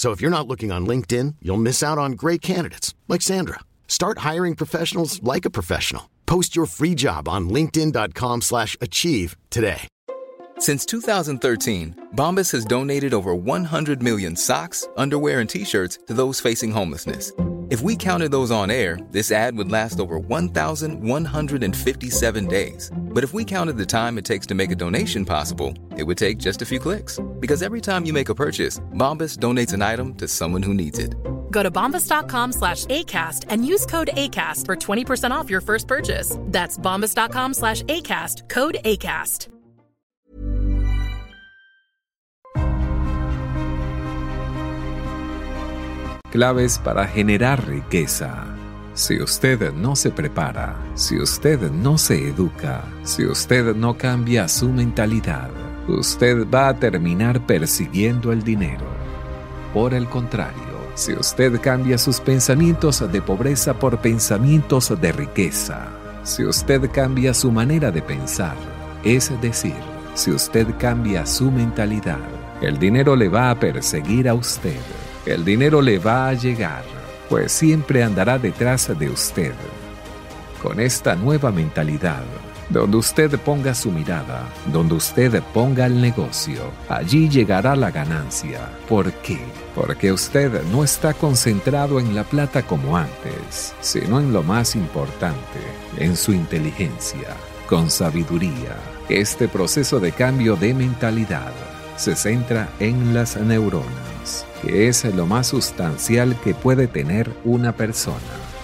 So if you're not looking on LinkedIn, you'll miss out on great candidates like Sandra. Start hiring professionals like a professional. Post your free job on linkedin.com/achieve today. Since 2013, Bombas has donated over 100 million socks, underwear, and t-shirts to those facing homelessness. If we counted those on air, this ad would last over 1,157 days. But if we counted the time it takes to make a donation possible, it would take just a few clicks. Because every time you make a purchase, Bombas donates an item to someone who needs it. Go to bombas.com slash ACAST and use code ACAST for 20% off your first purchase. That's bombas.com slash ACAST, code ACAST. Claves para generar riqueza. Si usted no se prepara, si usted no se educa, si usted no cambia su mentalidad, usted va a terminar persiguiendo el dinero. Por el contrario, si usted cambia sus pensamientos de pobreza por pensamientos de riqueza, si usted cambia su manera de pensar, es decir, si usted cambia su mentalidad, el dinero le va a perseguir a usted. El dinero le va a llegar, pues siempre andará detrás de usted. Con esta nueva mentalidad, donde usted ponga su mirada, donde usted ponga el negocio, allí llegará la ganancia. ¿Por qué? Porque usted no está concentrado en la plata como antes, sino en lo más importante, en su inteligencia, con sabiduría. Este proceso de cambio de mentalidad se centra en las neuronas, que es lo más sustancial que puede tener una persona.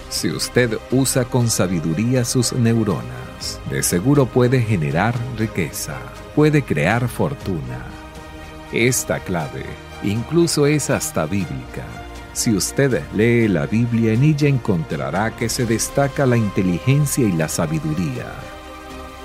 Si usted usa con sabiduría sus neuronas, de seguro puede generar riqueza, puede crear fortuna. Esta clave incluso es hasta bíblica. Si usted lee la Biblia en ella encontrará que se destaca la inteligencia y la sabiduría.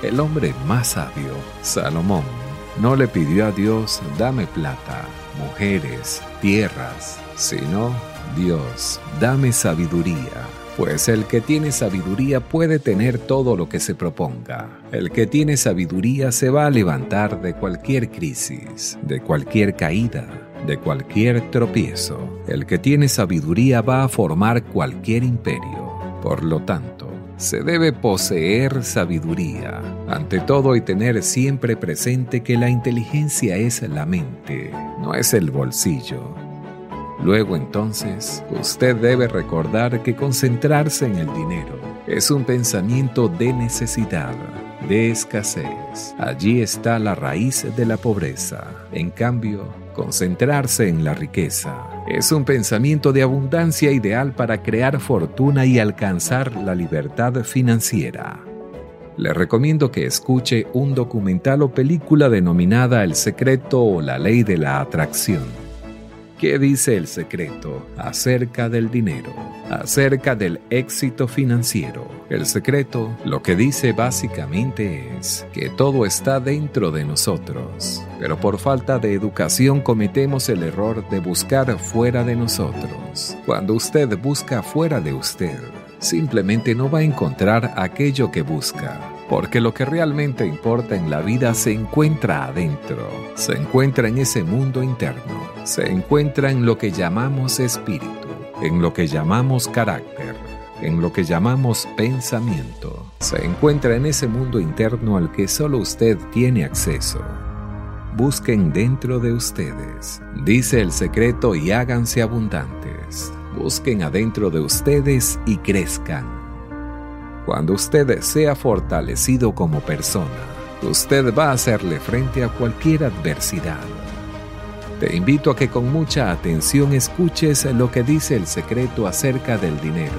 El hombre más sabio, Salomón, no le pidió a Dios, dame plata, mujeres, tierras, sino, Dios, dame sabiduría. Pues el que tiene sabiduría puede tener todo lo que se proponga. El que tiene sabiduría se va a levantar de cualquier crisis, de cualquier caída, de cualquier tropiezo. El que tiene sabiduría va a formar cualquier imperio. Por lo tanto, se debe poseer sabiduría, ante todo y tener siempre presente que la inteligencia es la mente, no es el bolsillo. Luego entonces, usted debe recordar que concentrarse en el dinero es un pensamiento de necesidad, de escasez. Allí está la raíz de la pobreza. En cambio, concentrarse en la riqueza es un pensamiento de abundancia ideal para crear fortuna y alcanzar la libertad financiera. Le recomiendo que escuche un documental o película denominada El secreto o la ley de la atracción. ¿Qué dice el secreto acerca del dinero? Acerca del éxito financiero. El secreto lo que dice básicamente es que todo está dentro de nosotros, pero por falta de educación cometemos el error de buscar fuera de nosotros. Cuando usted busca fuera de usted, simplemente no va a encontrar aquello que busca porque lo que realmente importa en la vida se encuentra adentro, se encuentra en ese mundo interno, se encuentra en lo que llamamos espíritu, en lo que llamamos carácter, en lo que llamamos pensamiento, se encuentra en ese mundo interno al que solo usted tiene acceso. Busquen dentro de ustedes, dice el secreto, y háganse abundantes. Busquen adentro de ustedes y crezcan. Cuando usted sea fortalecido como persona, usted va a hacerle frente a cualquier adversidad. Te invito a que con mucha atención escuches lo que dice el secreto acerca del dinero,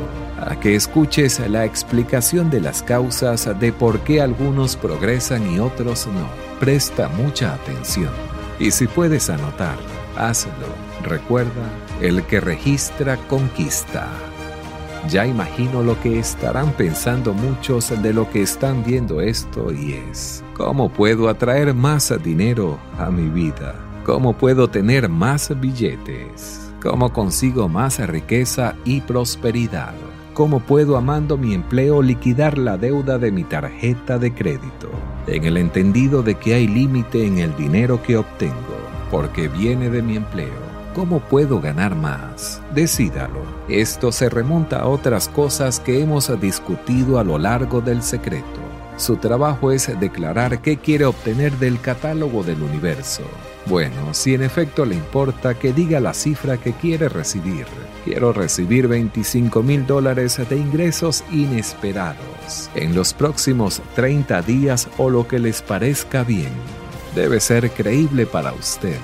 a que escuches la explicación de las causas de por qué algunos progresan y otros no. Presta mucha atención. Y si puedes anotar, hazlo. Recuerda, el que registra conquista. Ya imagino lo que estarán pensando muchos de lo que están viendo esto y es, ¿cómo puedo atraer más dinero a mi vida? ¿Cómo puedo tener más billetes? ¿Cómo consigo más riqueza y prosperidad? ¿Cómo puedo, amando mi empleo, liquidar la deuda de mi tarjeta de crédito? En el entendido de que hay límite en el dinero que obtengo, porque viene de mi empleo. ¿Cómo puedo ganar más? Decídalo. Esto se remonta a otras cosas que hemos discutido a lo largo del secreto. Su trabajo es declarar qué quiere obtener del catálogo del universo. Bueno, si en efecto le importa que diga la cifra que quiere recibir. Quiero recibir 25 mil dólares de ingresos inesperados en los próximos 30 días o lo que les parezca bien. Debe ser creíble para usted.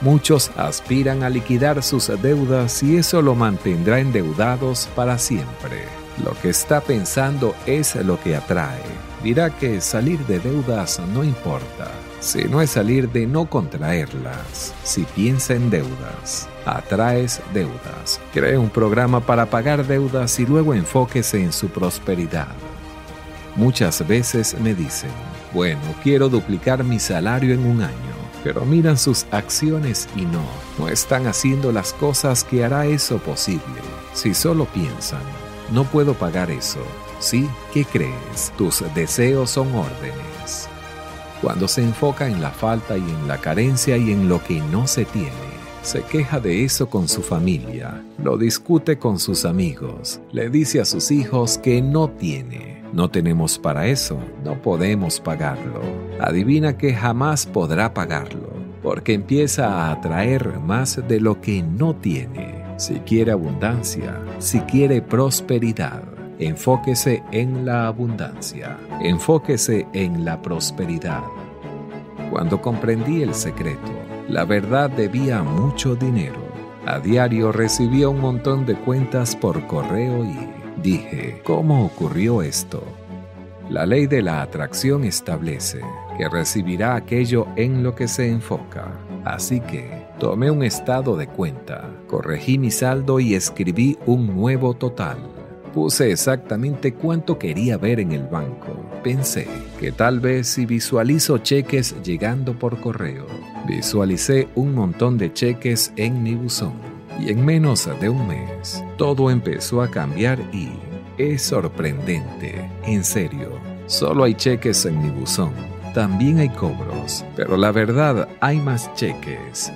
Muchos aspiran a liquidar sus deudas y eso lo mantendrá endeudados para siempre. Lo que está pensando es lo que atrae. Dirá que salir de deudas no importa si no es salir de no contraerlas. Si piensa en deudas, atraes deudas. Cree un programa para pagar deudas y luego enfóquese en su prosperidad. Muchas veces me dicen, bueno, quiero duplicar mi salario en un año, pero miran sus acciones y no, no están haciendo las cosas que hará eso posible. Si solo piensan, no puedo pagar eso. ¿Sí? ¿Qué crees? Tus deseos son órdenes cuando se enfoca en la falta y en la carencia y en lo que no se tiene. Se queja de eso con su familia, lo discute con sus amigos, le dice a sus hijos que no tiene. No tenemos para eso, no podemos pagarlo. Adivina que jamás podrá pagarlo, porque empieza a atraer más de lo que no tiene. Si quiere abundancia, si quiere prosperidad, Enfóquese en la abundancia. Enfóquese en la prosperidad. Cuando comprendí el secreto, la verdad debía mucho dinero. A diario recibía un montón de cuentas por correo y dije, ¿cómo ocurrió esto? La ley de la atracción establece que recibirá aquello en lo que se enfoca. Así que tomé un estado de cuenta, corregí mi saldo y escribí un nuevo total Puse exactamente cuánto quería ver en el banco. Pensé que tal vez si visualizo cheques llegando por correo, visualicé un montón de cheques en mi buzón. Y en menos de un mes, todo empezó a cambiar y es sorprendente, en serio. Solo hay cheques en mi buzón. También hay cobros, pero la verdad hay más cheques.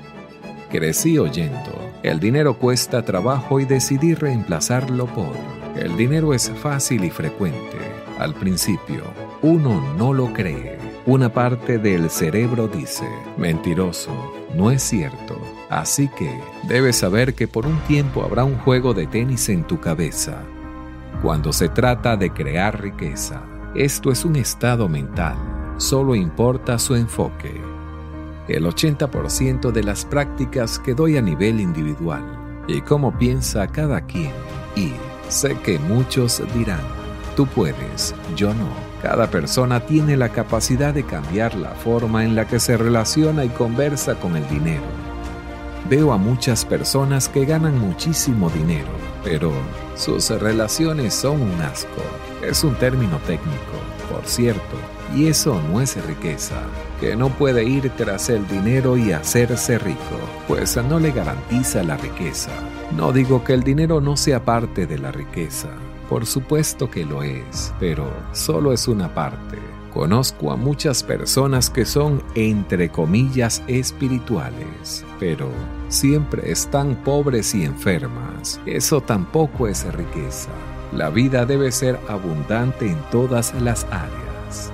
Crecí oyendo. El dinero cuesta trabajo y decidí reemplazarlo por el dinero es fácil y frecuente. Al principio, uno no lo cree. Una parte del cerebro dice, mentiroso, no es cierto. Así que debes saber que por un tiempo habrá un juego de tenis en tu cabeza. Cuando se trata de crear riqueza, esto es un estado mental. Solo importa su enfoque. El 80% de las prácticas que doy a nivel individual y cómo piensa cada quien y Sé que muchos dirán, tú puedes, yo no. Cada persona tiene la capacidad de cambiar la forma en la que se relaciona y conversa con el dinero. Veo a muchas personas que ganan muchísimo dinero, pero sus relaciones son un asco. Es un término técnico, por cierto, y eso no es riqueza, que no puede ir tras el dinero y hacerse rico, pues no le garantiza la riqueza. No digo que el dinero no sea parte de la riqueza, por supuesto que lo es, pero solo es una parte. Conozco a muchas personas que son, entre comillas, espirituales, pero siempre están pobres y enfermas. Eso tampoco es riqueza. La vida debe ser abundante en todas las áreas.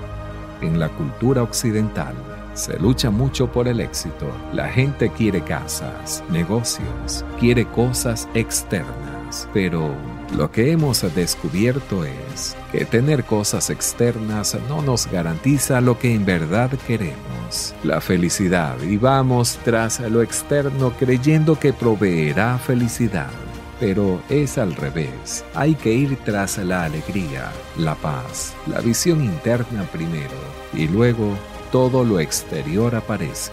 En la cultura occidental, se lucha mucho por el éxito. La gente quiere casas, negocios, quiere cosas externas, pero Lo que hemos descubierto es que tener cosas externas no nos garantiza lo que en verdad queremos, la felicidad, y vamos tras lo externo creyendo que proveerá felicidad. Pero es al revés, hay que ir tras la alegría, la paz, la visión interna primero, y luego todo lo exterior aparece.